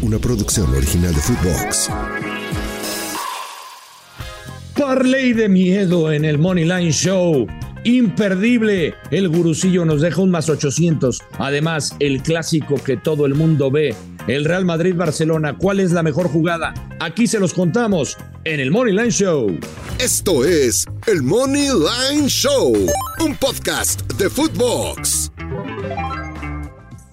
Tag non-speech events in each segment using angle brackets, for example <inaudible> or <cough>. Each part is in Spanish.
Una producción original de Footbox. Parley de miedo en el Money Line Show. Imperdible. El gurucillo nos deja un más 800. Además, el clásico que todo el mundo ve. El Real Madrid-Barcelona. ¿Cuál es la mejor jugada? Aquí se los contamos en el Money Line Show. Esto es el Money Line Show, un podcast de Footbox.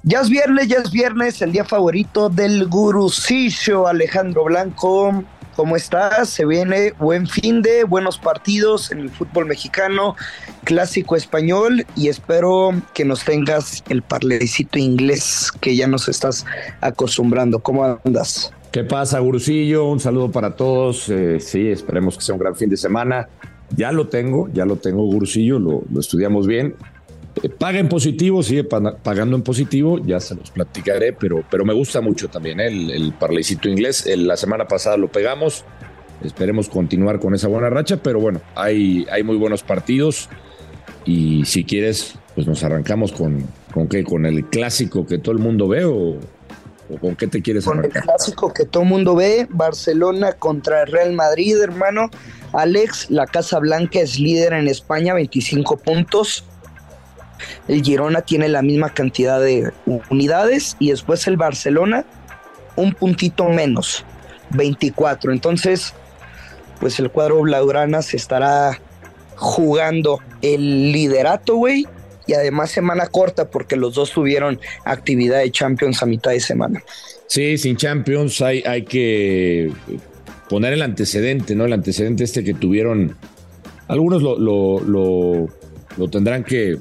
Ya es viernes, ya es viernes, el día favorito del gurucillo Alejandro Blanco. ¿Cómo estás? Se viene buen fin de, buenos partidos en el fútbol mexicano, clásico español y espero que nos tengas el parlecito inglés que ya nos estás acostumbrando. ¿Cómo andas? ¿Qué pasa, gurucillo? Un saludo para todos. Eh, sí, esperemos que sea un gran fin de semana. Ya lo tengo, ya lo tengo, gurucillo, lo, lo estudiamos bien. Paga en positivo, sigue pa- pagando en positivo, ya se los platicaré, pero, pero me gusta mucho también ¿eh? el, el parlecito inglés. El- la semana pasada lo pegamos, esperemos continuar con esa buena racha, pero bueno, hay, hay muy buenos partidos y si quieres, pues nos arrancamos con, con qué, con el clásico que todo el mundo ve o, o con qué te quieres Con el clásico que todo mundo ve, Barcelona contra el Real Madrid, hermano. Alex, la Casa Blanca es líder en España, 25 puntos. El Girona tiene la misma cantidad de unidades y después el Barcelona un puntito menos, 24. Entonces, pues el cuadro blaugrana se estará jugando el liderato, güey. Y además semana corta porque los dos tuvieron actividad de Champions a mitad de semana. Sí, sin Champions hay, hay que poner el antecedente, ¿no? El antecedente este que tuvieron. Algunos lo, lo, lo- tendrán que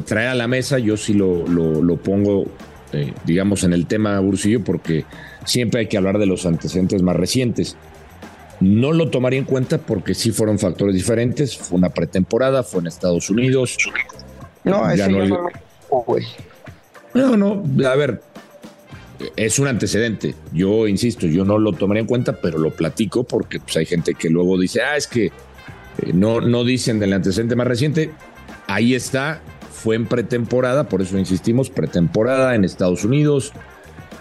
traer a la mesa. Yo sí lo, lo- lo pongo, eh, digamos, en el tema Bursillo, porque siempre hay que hablar de los antecedentes más recientes. No lo tomaría en cuenta porque sí fueron factores diferentes. Fue una pretemporada, fue en Estados Unidos. No, ese no yo no. No, no, a ver, es un antecedente. Yo insisto, yo no lo tomaría en cuenta, pero lo platico porque pues, hay gente que luego dice, ah, es que eh, no, no dicen del antecedente más reciente. Ahí está, fue en pretemporada, por eso insistimos, pretemporada en Estados Unidos.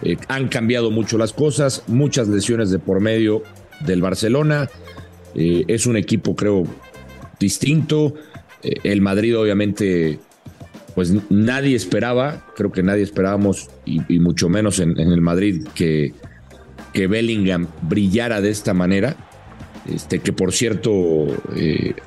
Eh, han cambiado mucho las cosas, muchas lesiones de por medio del Barcelona. Eh, es un equipo, creo, distinto. Eh, el Madrid, obviamente, pues nadie esperaba, creo que nadie esperábamos, y, mucho menos en, en el Madrid, que, que Bellingham brillara de esta manera. Este, que por cierto,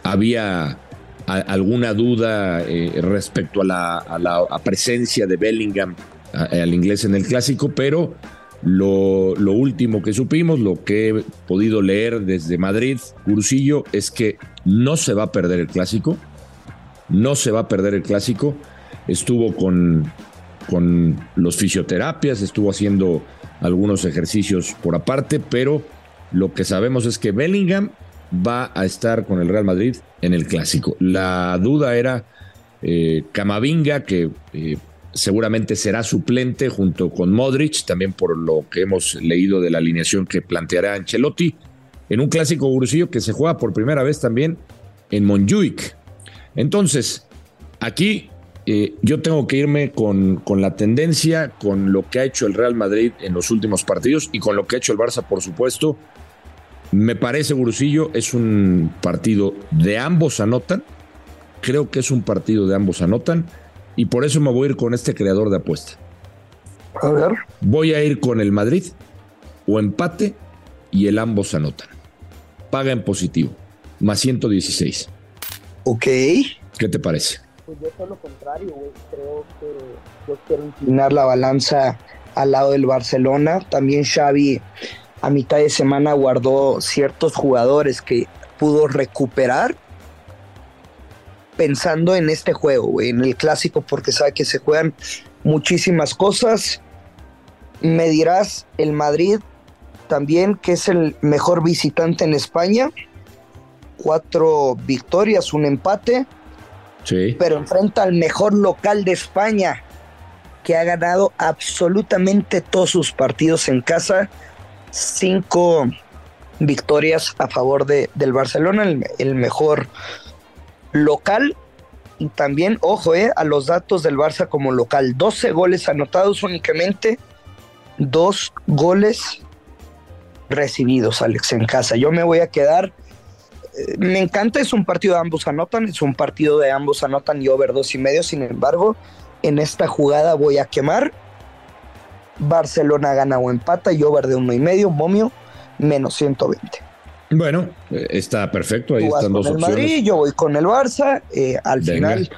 había alguna duda eh, respecto a la, a la presencia de Bellingham al inglés en el clásico, pero lo, lo último que supimos, lo que he podido leer desde Madrid, Cursillo, es que no se va a perder el clásico, no se va a perder el clásico. Estuvo con, con los fisioterapias, estuvo haciendo algunos ejercicios por aparte, pero lo que sabemos es que Bellingham va a estar con el Real Madrid en el clásico. La duda era eh, Camavinga, que eh, seguramente será suplente junto con Modric, también por lo que hemos leído de la alineación que planteará Ancelotti, en un clásico gurusillo que se juega por primera vez también en Montjuic. Entonces, aquí eh, yo tengo que irme con, con la tendencia, con lo que ha hecho el Real Madrid en los últimos partidos y con lo que ha hecho el Barça, por supuesto. Me parece, Gurusillo, es un partido de ambos anotan. Creo que es un partido de ambos anotan. Y por eso me voy a ir con este creador de apuesta. A ver. Voy a ir con el Madrid o empate y el ambos anotan. Paga en positivo, más 116. Ok. ¿Qué te parece? Pues yo todo lo contrario, güey. Creo que yo quiero inclinar la balanza al lado del Barcelona. También Xavi a mitad de semana guardó ciertos jugadores que pudo recuperar pensando en este juego, güey, en el clásico, porque sabe que se juegan muchísimas cosas. Me dirás el Madrid también, que es el mejor visitante en España. Cuatro victorias, un empate. Sí. Pero enfrenta al mejor local de España, que ha ganado absolutamente todos sus partidos en casa. Cinco victorias a favor de, del Barcelona, el, mejor local. Y también, ojo, eh, a los datos del Barça como local. 12 goles anotados únicamente, dos goles recibidos, Alex, en casa. Yo me voy a quedar. eh, Me encanta, es un partido de ambos anotan, es un partido de ambos anotan y over dos y medio. Sin embargo, en esta jugada voy a quemar. Barcelona gana o empata y over de uno y medio, momio, menos 120. Bueno, eh, está perfecto. Ahí Tú vas están con dos el opciones. Madrid, yo voy con el Barça. eh, al Venga. final,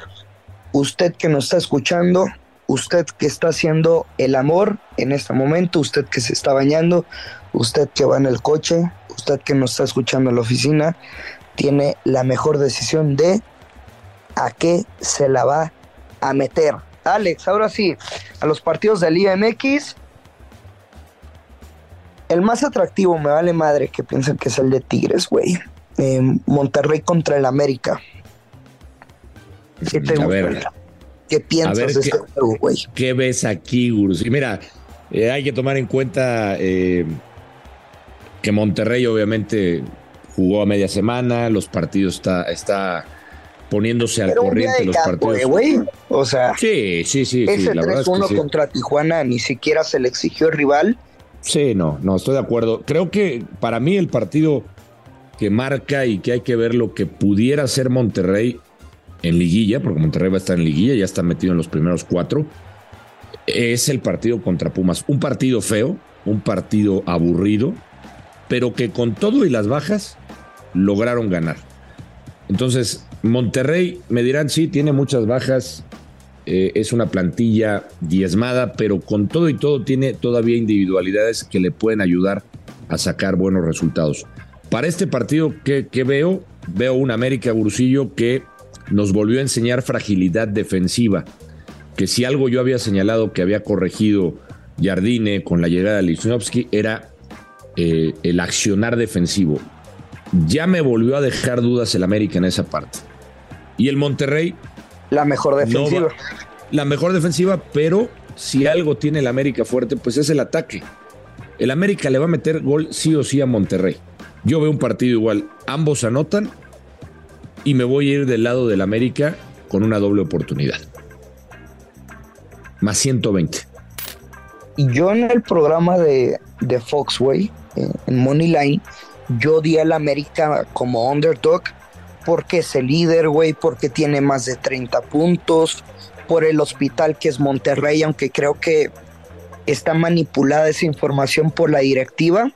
usted que nos está escuchando, usted que está haciendo el amor en este momento, usted que se está bañando, usted que va en el coche, usted que nos está escuchando en la oficina, tiene la mejor decisión de a qué se la va a meter. Alex, ahora sí, a los partidos del IMX. El más atractivo, me vale madre que piensen que es el de Tigres, güey. Eh, Monterrey contra el América. ¿Qué te A gusta? ver. ¿Qué piensas A ver, de ¿qué- este juego, güey? ¿Qué ves aquí, Gurus? Y mira, eh, hay que tomar en cuenta eh, que Monterrey obviamente jugó a media semana, los partidos está, está poniéndose al Pero corriente de los campo, partidos. eh, güey. O sea, Sí, sí, sí, ese la verdad es que 3-1 sí. contra Tijuana ni siquiera se le exigió el rival. Sí, no, no, estoy de acuerdo. Creo que para mí el partido que marca y que hay que ver lo que pudiera ser Monterrey en liguilla, porque Monterrey va a estar en liguilla, ya está metido en los primeros cuatro, es el partido contra Pumas. Un partido feo, un partido aburrido, pero que con todo y las bajas lograron ganar. Entonces, Monterrey, me dirán, sí, tiene muchas bajas, eh, es una plantilla diezmada, pero con todo y todo tiene todavía individualidades que le pueden ayudar a sacar buenos resultados. Para este partido, ¿qué, veo? Veo un América Gurusillo que nos volvió a enseñar fragilidad defensiva, que si algo yo había señalado que había corregido Jardine con la llegada de Lichnowsky era eh, el accionar defensivo. Ya me volvió a dejar dudas el América en esa parte. Y el Monterrey La mejor defensiva. no la mejor defensiva, pero si algo tiene el América fuerte, pues es el ataque. El América le va a meter gol sí o sí a Monterrey. Yo veo un partido igual, ambos anotan y me voy a ir del lado del América con una doble oportunidad. Más 120. Y yo en el programa de, de Fox, güey, eh, en Moneyline, yo di al América como underdog porque es el líder, güey, porque tiene más de 30 puntos, por el hospital que es Monterrey, aunque creo que está manipulada esa información por la directiva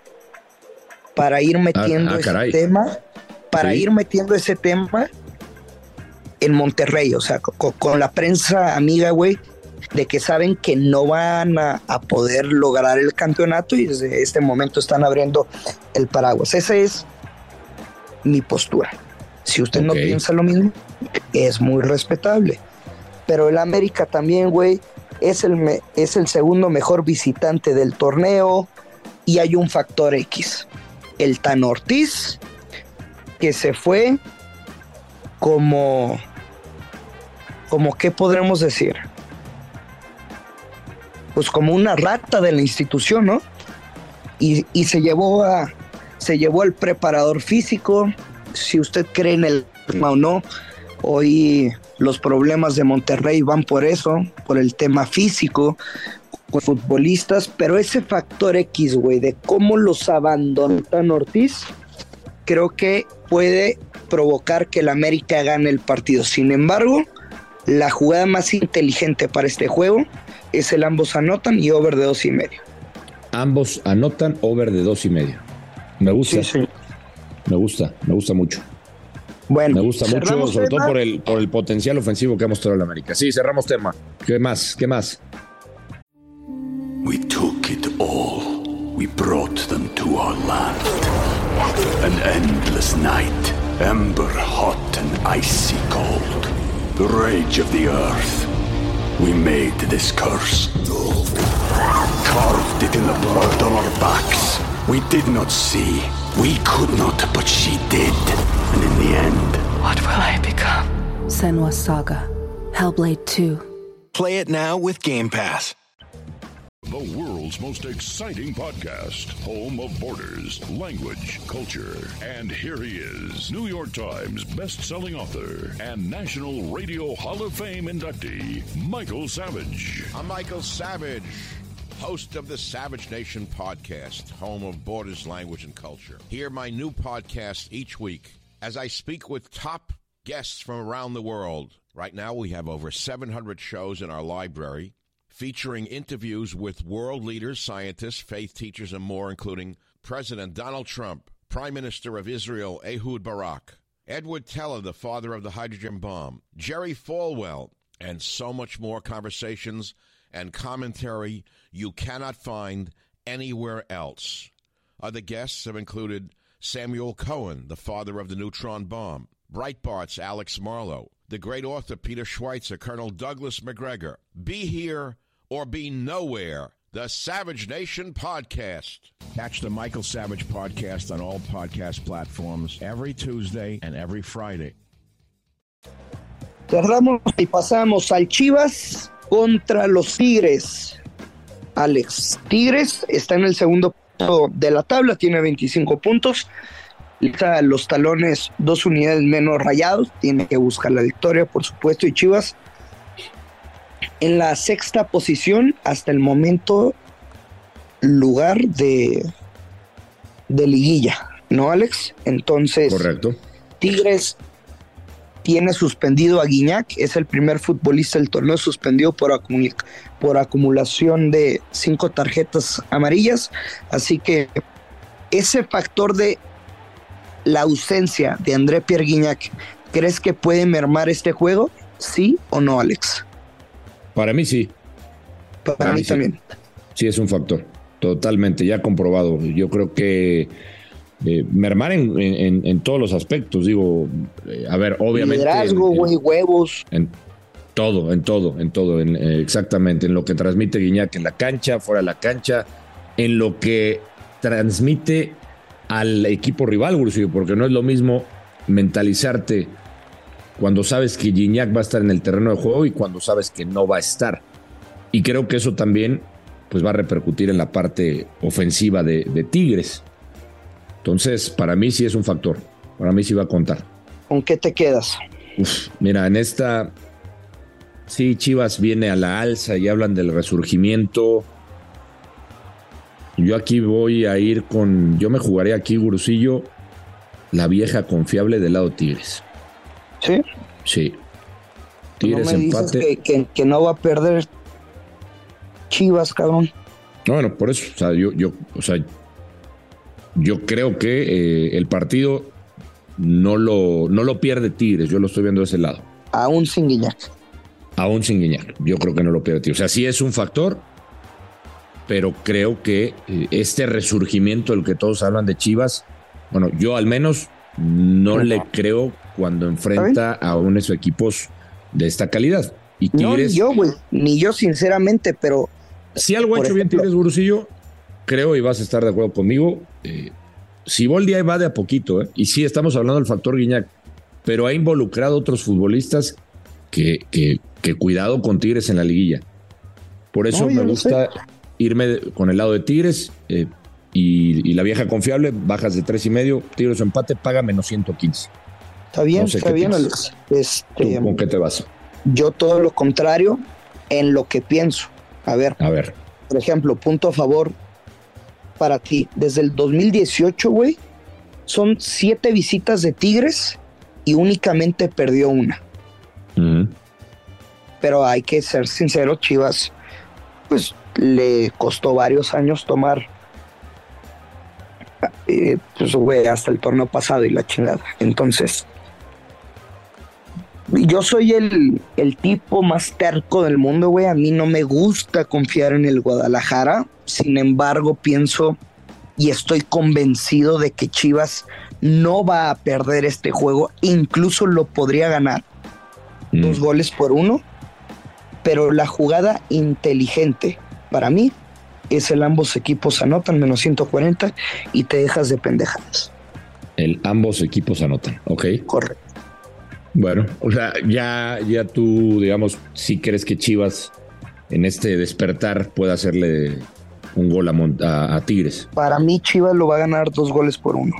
para ir metiendo ah, ese caray. tema, para Sí. ir metiendo ese tema en Monterrey, o sea, co- con, la prensa amiga, güey, de que saben que no van a, a poder lograr el campeonato y desde este momento están abriendo el paraguas. Esa es mi postura. Si usted no piensa lo mismo, es muy respetable. Pero el América también, güey, es el, me- es el segundo mejor visitante del torneo y hay un factor X. El Tan Ortiz, que se fue como, como, ¿qué podremos decir? Pues como una rata de la institución, ¿no? Y, y se llevó a, se llevó al preparador físico. Si usted cree en el tema o no, hoy los problemas de Monterrey van por eso, por el tema físico, con futbolistas, pero ese factor X, güey, de cómo los abandonó Ortiz, creo que puede provocar que el América gane el partido. Sin embargo, la jugada más inteligente para este juego es el ambos anotan y over de dos y medio. Ambos anotan over de dos y medio. Me gusta. Sí, sí. Me gusta, me gusta mucho. Bueno, Me gusta mucho, sobre todo por el, por el potencial ofensivo que ha mostrado el América. Sí, cerramos tema. ¿Qué más? ¿Qué más? We took it all. We brought them to our land. An endless night, ember hot and icy cold. The rage of the earth. We made this curse. Carved it in the blood on our backs. We did not see. We could not, but she did. And in the end, What will I become? Senwa Saga. Hellblade 2. Play it now with Game Pass. The world's most exciting podcast, home of borders, language, culture. And here he is, New York Times best-selling author and National Radio Hall of Fame inductee, Michael Savage. I'm Michael Savage, host of the Savage Nation podcast, home of borders, language, and culture. Hear my new podcast each week as I speak with top guests from around the world. Right now, we have over 700 shows in our library featuring interviews with world leaders, scientists, faith teachers, and more, including President Donald Trump, Prime Minister of Israel Ehud Barak, Edward Teller, the father of the hydrogen bomb, Jerry Falwell, and so much more conversations and commentary you cannot find anywhere else. Other guests have included Samuel Cohen, the father of the neutron bomb, Breitbart's Alex Marlowe, the great author Peter Schweitzer, Colonel Douglas McGregor. Be here or be nowhere. The Savage Nation Podcast. Catch the Michael Savage Podcast on all podcast platforms every Tuesday and every Friday. Cerramos y pasamos al Chivas contra los Tigres. Alex, Tigres está en el segundo puesto de la tabla, tiene 25 puntos. Los talones dos unidades menos rayados, tiene que buscar la victoria, por supuesto, y Chivas en la sexta posición hasta el momento lugar de, de liguilla, ¿no, Alex? Entonces, Correcto. Tigres tiene suspendido a Guiñac, es el primer futbolista del torneo suspendido por, acumul- por acumulación de cinco tarjetas amarillas, así que ese factor de la ausencia de André Pierre Guignac, ¿crees que puede mermar este juego? ¿Sí o no, Alex? Para mí sí. Para, Para mí, mí sí. también. Sí, es un factor. Totalmente, ya comprobado. Yo creo que eh, mermar en, en- en todos los aspectos. Digo, eh, a ver, obviamente. Liderazgo, güey, huevos. En todo, en todo, en todo, en, eh, exactamente, en lo que transmite Guiñac en la cancha, fuera de la cancha, en lo que transmite al equipo rival, Gursillo, porque no es lo mismo mentalizarte cuando sabes que Guiñac va a estar en el terreno de juego y cuando sabes que no va a estar. Y creo que eso también pues va a repercutir en la parte ofensiva de, de Tigres. Entonces, para mí sí es un factor, para mí sí va a contar. ¿Con qué te quedas? Uf, mira, en esta. Sí, Chivas viene a la alza y hablan del resurgimiento. Yo aquí voy a ir con. Yo me jugaré aquí, Gurusillo, la vieja confiable del lado Tigres. ¿Sí? Sí. No Tigres me dices empate. que, que- que no va a perder Chivas, cabrón. No, bueno, por eso. O sea, yo, yo, o sea, yo creo que eh, el partido no lo, no lo pierde Tigres. Yo lo estoy viendo de ese lado. Aún sin Guiñac. Aún sin Guiñac. Yo creo que no lo pierde Tigres. O sea, sí es un factor, pero creo que eh, este resurgimiento del que todos hablan de Chivas, bueno, yo al menos no le creo cuando enfrenta a unos equipos de esta calidad. Y No, ni Tigres, yo, güey. Ni yo, sinceramente, pero si algo ha hecho bien Tigres Gurusillo, creo y vas a estar de acuerdo conmigo. Eh, Siboldi ahí va de a poquito, ¿eh? y sí estamos hablando del factor Guiñac, pero ha involucrado otros futbolistas que, que, que cuidado con Tigres en la liguilla. Por eso me gusta irme con el lado de Tigres eh, y, y la vieja confiable, bajas de tres y medio, Tigres o empate, paga menos 115. está bien, No sé está bien. Alex. ¿Tú Este, ¿Con qué te vas? yo todo lo contrario en lo que pienso. A ver, A ver, por ejemplo, punto a favor para ti. Desde el 2018, güey, son siete visitas de Tigres y únicamente perdió una. Pero hay que ser sincero, Chivas, pues le costó varios años tomar eh, pues, güey, hasta el torneo pasado y la chingada. Entonces, yo soy el, el tipo más terco del mundo, güey. A mí no me gusta confiar en el Guadalajara. Sin embargo, pienso y estoy convencido de que Chivas no va a perder este juego. Incluso lo podría ganar. Dos Mm. goles por uno. Pero la jugada inteligente para mí es el ambos equipos anotan menos 140 y te dejas de pendejadas. El, ambos equipos anotan, ¿ok? Correcto. Bueno, o sea, ya, ya tú, digamos, si crees que Chivas en este despertar pueda hacerle un gol a, a- a Tigres. Para mí Chivas lo va a ganar dos goles por uno.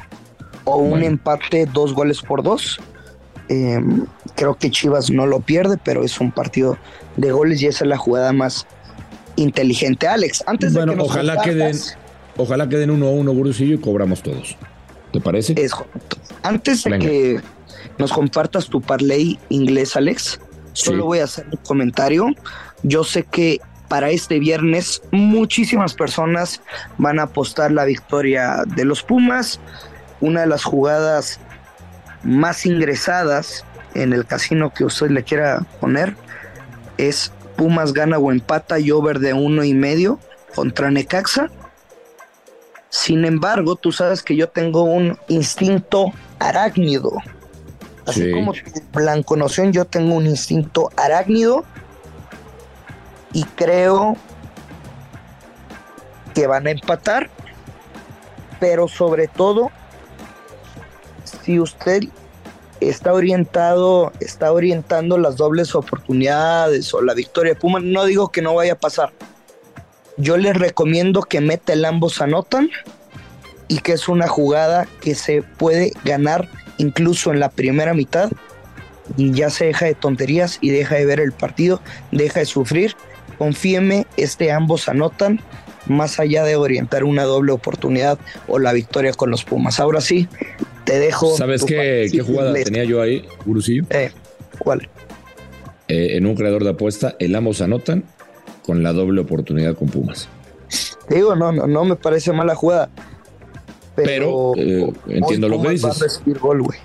O un Bueno. empate dos goles por dos. Eh, creo que Chivas no lo pierde, pero es un partido de goles y esa es la jugada más inteligente. Alex, antes Bueno, de que nos ojalá queden, compartas- ojalá queden uno a uno, Gurusillo, y cobramos todos. ¿Te parece? Es. Antes de que nos compartas tu parlay inglés, Alex, solo Sí. voy a hacer un comentario. Yo sé que para este viernes muchísimas personas van a apostar la victoria de los Pumas. Una de las jugadas más ingresadas en el casino que usted le quiera poner es Pumas gana o empata y over de uno y medio contra Necaxa. Sin embargo, tú sabes que yo tengo un instinto arácnido. Así Sí. como tu blanco noción, yo tengo un instinto arácnido y creo que van a empatar, pero sobre todo, si usted está orientado, está orientando las dobles oportunidades o la victoria de Puma, no digo que no vaya a pasar. Yo les recomiendo que meta el ambos anotan y que es una jugada que se puede ganar incluso en la primera mitad y ya se deja de tonterías y deja de ver el partido, deja de sufrir. Confíeme, este ambos anotan más allá de orientar una doble oportunidad o la victoria con los Pumas. Ahora sí, te dejo. ¿Sabes qué, jugada tenía yo ahí, Gurusillo? Eh, ¿Cuál? Eh, en un creador de apuesta, el ambos anotan con la doble oportunidad con Pumas. Te digo, no, no, no me parece mala jugada. Pero, Pero, eh, entiendo lo que Pumas va dices. a recibir gol, güey.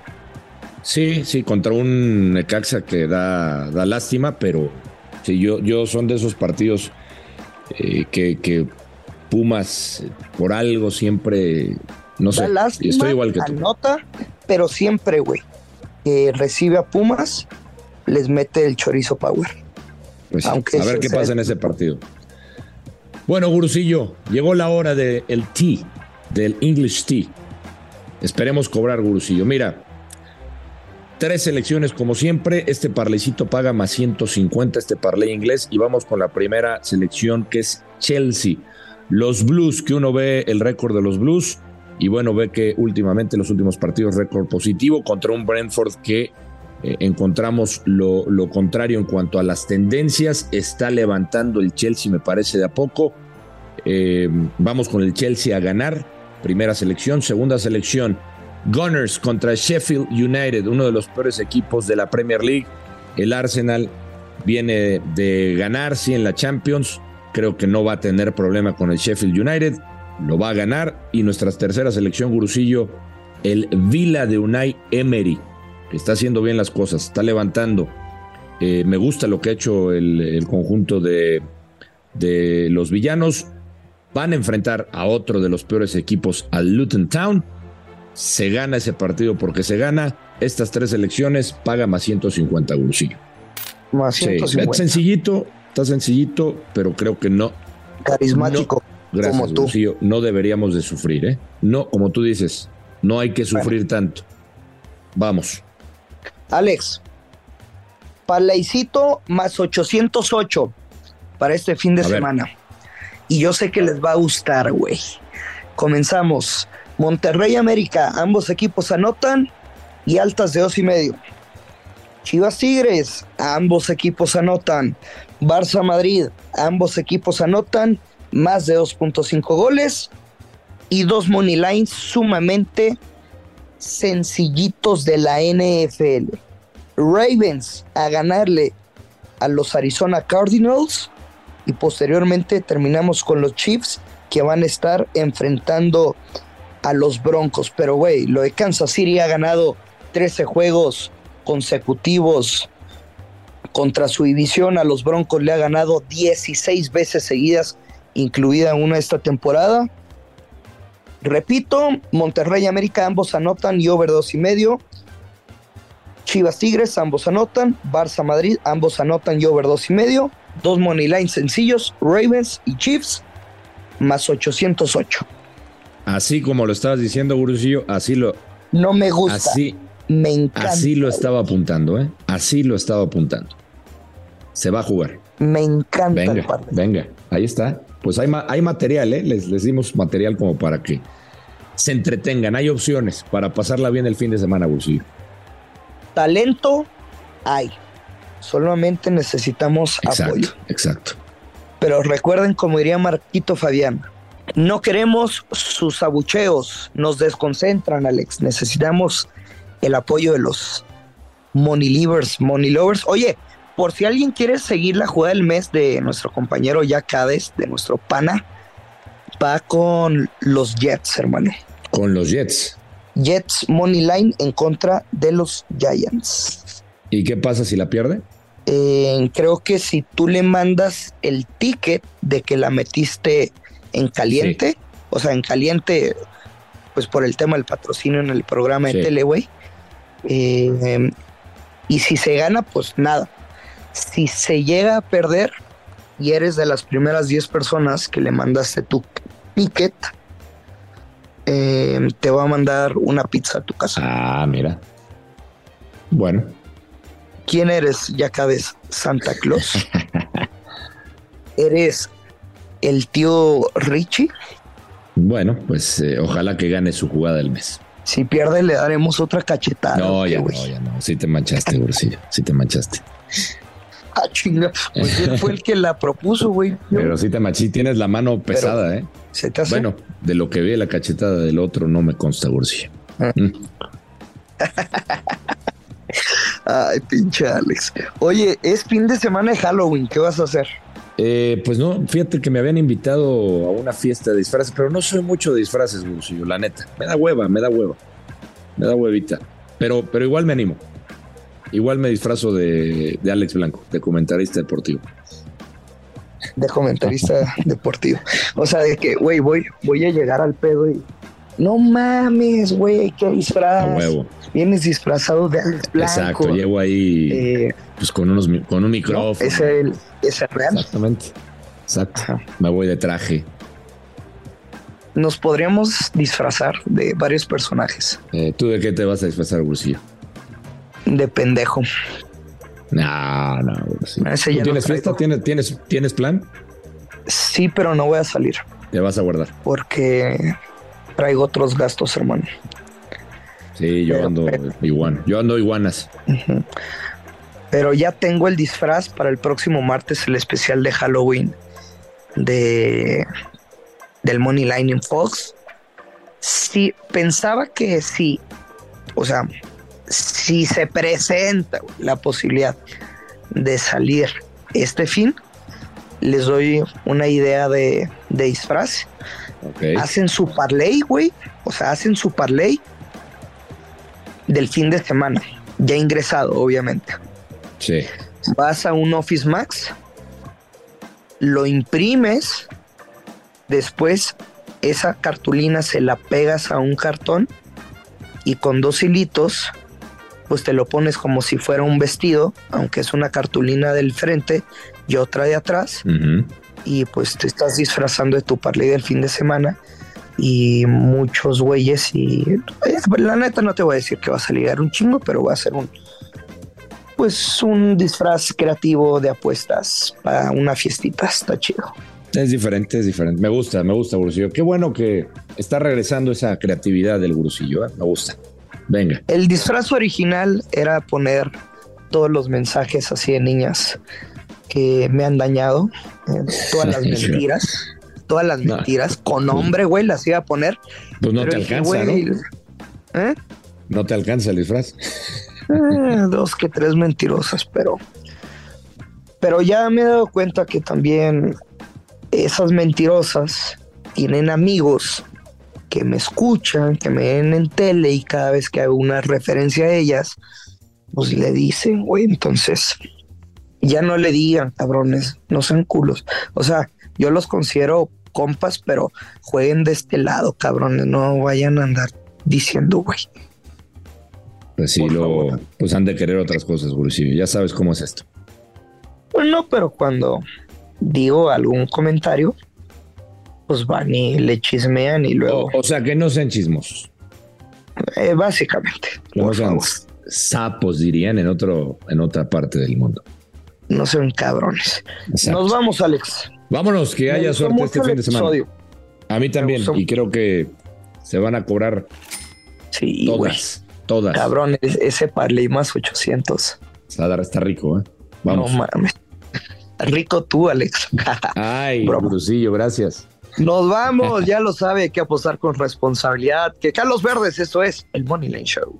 Sí, sí, contra un Necaxa que da, da lástima, pero sí, yo, yo son de esos partidos eh, que, que Pumas eh, por algo siempre, no sé, lástima, estoy igual que tú. anota, pero siempre, güey, que recibe a Pumas, les mete el chorizo power. Pues aunque a ver qué pasa el- en ese partido. Bueno, Gurusillo, llegó la hora del el tea, del English tea. Esperemos cobrar, Gurusillo. Mira, tres selecciones como siempre. Este parlecito paga más 150, este parley inglés. Y vamos con la primera selección que es Chelsea. Los Blues, que uno ve el récord de los Blues. Y bueno, ve que últimamente los últimos partidos récord positivo contra un Brentford que eh, encontramos lo, lo contrario en cuanto a las tendencias. Está levantando el Chelsea, me parece, de a poco. Eh, vamos con el Chelsea a ganar. Primera selección. Segunda selección. Gunners contra Sheffield United, uno de los peores equipos de la Premier League. El Arsenal viene de ganar, sí, en la Champions. Creo que no va a tener problema con el Sheffield United. Lo va a ganar. Y nuestra tercera selección, Gurusillo, el Vila de Unai Emery que está haciendo bien las cosas, está levantando. Eh, me gusta lo que ha hecho el, el conjunto de, de, los villanos. Van a enfrentar a otro de los peores equipos, al Luton Town. Se gana ese partido porque se gana. Estas tres elecciones paga más 150 Gurusillo. Más Sí, 150. es sencillito, está sencillito, pero creo que no. Carismático. No, gracias, como tú. No deberíamos de sufrir, ¿eh? No, como tú dices, no hay que sufrir tanto. Vamos. Alex, Palaycito más 808 para este fin de A ver. semana. Y yo sé que les va a gustar, güey. Comenzamos. Monterrey América, ambos equipos anotan y altas de dos y medio. Chivas Tigres, ambos equipos anotan. Barça Madrid, ambos equipos anotan más de 2.5 goles y dos money lines sumamente sencillitos de la NFL. Ravens a ganarle a los Arizona Cardinals y posteriormente terminamos con los Chiefs que van a estar enfrentando a los Broncos. Pero, güey, lo de Kansas City ha ganado 13 juegos consecutivos contra su división. A los Broncos le ha ganado 16 veces seguidas, incluida una esta temporada. Repito, Monterrey y América ambos anotan y over dos y medio. Chivas Tigres, ambos anotan. Barça Madrid, ambos anotan y over dos y medio. Dos money lines sencillos, Ravens y Chiefs, más 808. Así como lo estabas diciendo, Gurusillo, así lo. No me gusta. Así. Me encanta. Así lo estaba apuntando, ¿eh? Así lo estaba apuntando. Se va a jugar. Me encanta venga, el. Venga, ahí está. Pues hay, hay material, ¿eh? Les, les dimos material como para que se entretengan. Hay opciones para pasarla bien el fin de semana, Gurusillo. Talento hay. Solamente necesitamos exacto, apoyo. Exacto. Pero recuerden, como diría Marquito Fabián, no queremos sus abucheos, nos desconcentran, Alex. Necesitamos el apoyo de los Money Livers, Money Lovers. Oye, por si alguien quiere seguir la jugada del mes de nuestro compañero Jack Hades, de nuestro pana, va con los Jets, hermano. Con los Jets. Jets Money Line en contra de los Giants. ¿Y qué pasa si la pierde? Eh, creo que si tú le mandas el ticket de que la metiste en caliente, sí. o sea, en caliente, pues por el tema del patrocinio en el programa Sí. de tele, güey. eh, y si se gana, pues nada. Si se llega a perder y eres de las primeras 10 personas que le mandaste tu ticket, eh, te va a mandar una pizza a tu casa. Ah, mira. Bueno, ¿Quién eres? Ya cabes Santa Claus. <laughs> ¿Eres el tío Richie? bueno, pues eh, ojalá que gane su jugada del mes. Si pierde, le daremos otra cachetada. No, ¿o qué, ya güey? no, ya no. Sí te manchaste, Gurusillo. Sí te manchaste. Ah, chinga. Pues él fue el que la propuso, güey. <laughs> Pero sí te manchaste. Tienes la mano pesada, ¿eh? ¿Se te hace? Bueno, de lo que vi de la cachetada del otro no me consta, Gurusillo. Mm. <laughs> Ay, pinche Alex. Oye, es fin de semana de Halloween. ¿Qué vas a hacer? Eh, pues no, fíjate que me habían invitado a una fiesta de disfraces, pero no soy mucho de disfraces, Gurusillo, la neta. Me da hueva, me da hueva. Me da huevita. Pero, pero igual me animo. Igual me disfrazo de, de Alex Blanco, de comentarista deportivo. De comentarista deportivo. O sea, de que, güey, voy, voy a llegar al pedo y. No mames, güey, qué disfraz. A huevo. Vienes disfrazado de Alex Blanco. Exacto, llego ahí Eh, pues con unos con un no, micrófono. es el, es el real. Exactamente. Exacto. Ajá. Me voy de traje. Nos podríamos disfrazar de varios personajes. Eh, ¿Tú de qué te vas a disfrazar, Gurusillo? De pendejo. No, no, Gurusillo. Ese ¿Tú ya no tienes fiesta? ¿Tienes, tienes, ¿Tienes plan? Sí, pero no voy a salir Te vas a guardar. porque traigo otros gastos, hermano. Sí, yo Pero- ando igual. Yo ando iguanas. Pero ya tengo el disfraz para el próximo martes, el especial de Halloween de del Money Line in Fox. Sí, pensaba que sí, o sea, si se presenta la posibilidad de salir este fin, les doy una idea de, de disfraz. Hacen su parlay, güey. O sea, hacen su parlay del fin de semana. Ya ingresado, obviamente. Sí. Vas a un Office Max, lo imprimes, después esa cartulina se la pegas a un cartón y con dos hilitos, pues te lo pones como si fuera un vestido, aunque es una cartulina del frente y otra de atrás Ujú. Y pues te estás disfrazando de tu parlay del fin de semana y muchos güeyes y eh, la neta no te voy a decir que va a salir un chingo, pero va a ser un pues un disfraz creativo de apuestas para una fiestita, está chido. Es diferente, es diferente. Me gusta, me gusta, Gurusillo. Qué bueno que está regresando esa creatividad del Gurusillo. ¿eh? Me gusta. Venga. El disfraz original era poner todos los mensajes así de niñas que me han dañado, eh, todas las <laughs> mentiras, todas las No. mentiras, con nombre, güey, las iba a poner. Pues no te dije, alcanza, güey, ¿no? ¿Eh? No te alcanza el disfraz. Eh, dos que tres mentirosas, pero Pero ya me he dado cuenta que también esas mentirosas tienen amigos que me escuchan, que me ven en tele y cada vez que hago una referencia a ellas, pues le dicen, güey, entonces ya no le digan, cabrones, no sean culos. O sea, yo los considero compas, pero jueguen de este lado, cabrones, no vayan a andar diciendo, güey. Pues sí, lo, pues han de querer otras cosas, Gurusillo. Ya sabes cómo es esto. Pues no, pero cuando digo algún comentario, pues van y le chismean y luego. O, sea, que no sean chismosos. Eh, básicamente. No sean sapos, dirían en, otro, en otra parte del mundo. No sean cabrones. Nos vamos, Alex. Vámonos, que haya suerte este fin de semana. A mí también, y creo que se van a cobrar sí, todas, todas. Cabrón, ese parley más 800. Está rico, ¿eh? Vamos. No mames. Rico tú, Alex. <laughs> Ay, Brusillo, gracias. Nos vamos, ya lo sabe, hay que apostar con responsabilidad. Que Carlos Verdes, esto es el Money Line Show.